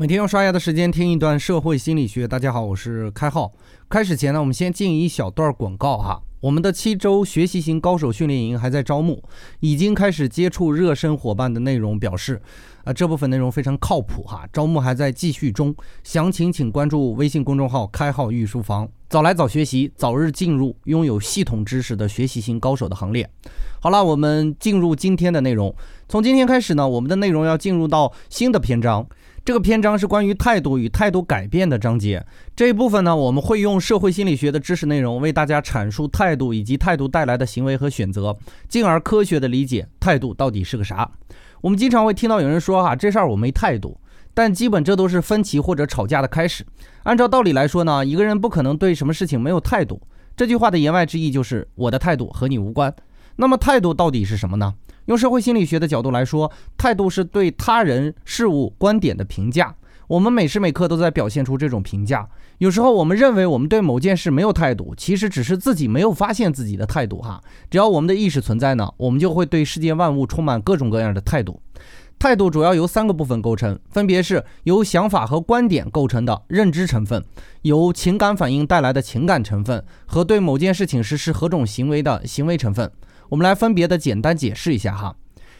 每天用刷牙的时间听一段社会心理学。大家好，我是开浩。开始前呢，我们先进一小段广告哈。我们的七周学习型高手训练营还在招募，已经开始接触热身伙伴的内容表示，啊，这部分内容非常靠谱哈。招募还在继续中，详情请关注微信公众号“开号御书房”，早来早学习，早日进入拥有系统知识的学习型高手的行列。好了，我们进入今天的内容。从今天开始呢，我们的内容要进入到新的篇章。这个篇章是关于态度与态度改变的章节。这一部分呢，我们会用社会心理学的知识内容为大家阐述态度以及态度带来的行为和选择，进而科学的理解态度到底是个啥。我们经常会听到有人说：“哈，这事儿我没态度。”但基本这都是分歧或者吵架的开始。按照道理来说呢，一个人不可能对什么事情没有态度。这句话的言外之意就是我的态度和你无关。那么态度到底是什么呢？用社会心理学的角度来说，态度是对他人、事物、观点的评价。我们每时每刻都在表现出这种评价。有时候我们认为我们对某件事没有态度，其实只是自己没有发现自己的态度。哈，只要我们的意识存在呢，我们就会对世界万物充满各种各样的态度。态度主要由三个部分构成，分别是由想法和观点构成的认知成分，由情感反应带来的情感成分，和对某件事情实施何种行为的行为成分。我们来分别的简单解释一下哈。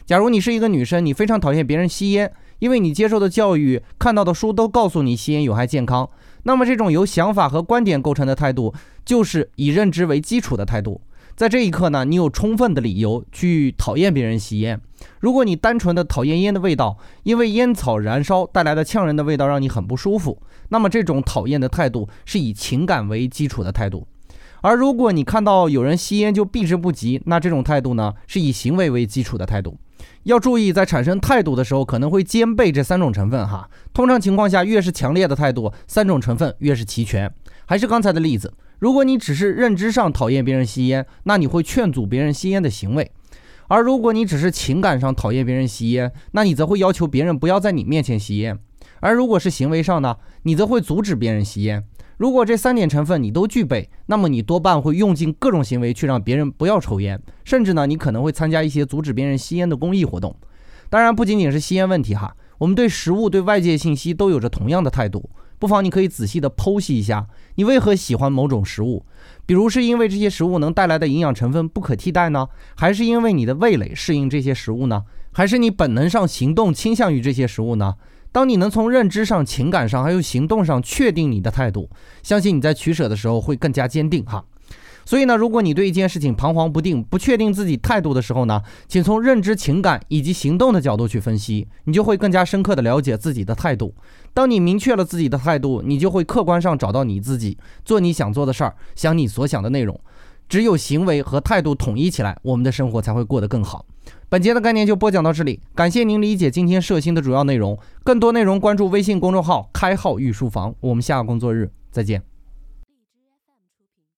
假如你是一个女生，你非常讨厌别人吸烟，因为你接受的教育、看到的书都告诉你吸烟有害健康。那么这种由想法和观点构成的态度，就是以认知为基础的态度。在这一刻呢，你有充分的理由去讨厌别人吸烟。如果你单纯的讨厌烟的味道，因为烟草燃烧带来的呛人的味道让你很不舒服，那么这种讨厌的态度是以情感为基础的态度。而如果你看到有人吸烟就避之不及，那这种态度呢，是以行为为基础的态度。要注意，在产生态度的时候，可能会兼备这三种成分哈。通常情况下，越是强烈的态度，三种成分越是齐全。还是刚才的例子，如果你只是认知上讨厌别人吸烟，那你会劝阻别人吸烟的行为；而如果你只是情感上讨厌别人吸烟，那你则会要求别人不要在你面前吸烟；而如果是行为上呢，你则会阻止别人吸烟。如果这三点成分你都具备，那么你多半会用尽各种行为去让别人不要抽烟，甚至呢，你可能会参加一些阻止别人吸烟的公益活动。当然，不仅仅是吸烟问题哈，我们对食物、对外界信息都有着同样的态度。不妨你可以仔细的剖析一下，你为何喜欢某种食物？比如是因为这些食物能带来的营养成分不可替代呢？还是因为你的味蕾适应这些食物呢？还是你本能上行动倾向于这些食物呢？当你能从认知上、情感上还有行动上确定你的态度，相信你在取舍的时候会更加坚定哈。所以呢，如果你对一件事情彷徨不定、不确定自己态度的时候呢，请从认知、情感以及行动的角度去分析，你就会更加深刻的了解自己的态度。当你明确了自己的态度，你就会客观上找到你自己，做你想做的事儿，想你所想的内容。只有行为和态度统一起来，我们的生活才会过得更好。本节的概念就播讲到这里，感谢您理解今天射星的主要内容。更多内容关注微信公众号“开号御书房”，我们下个工作日再见。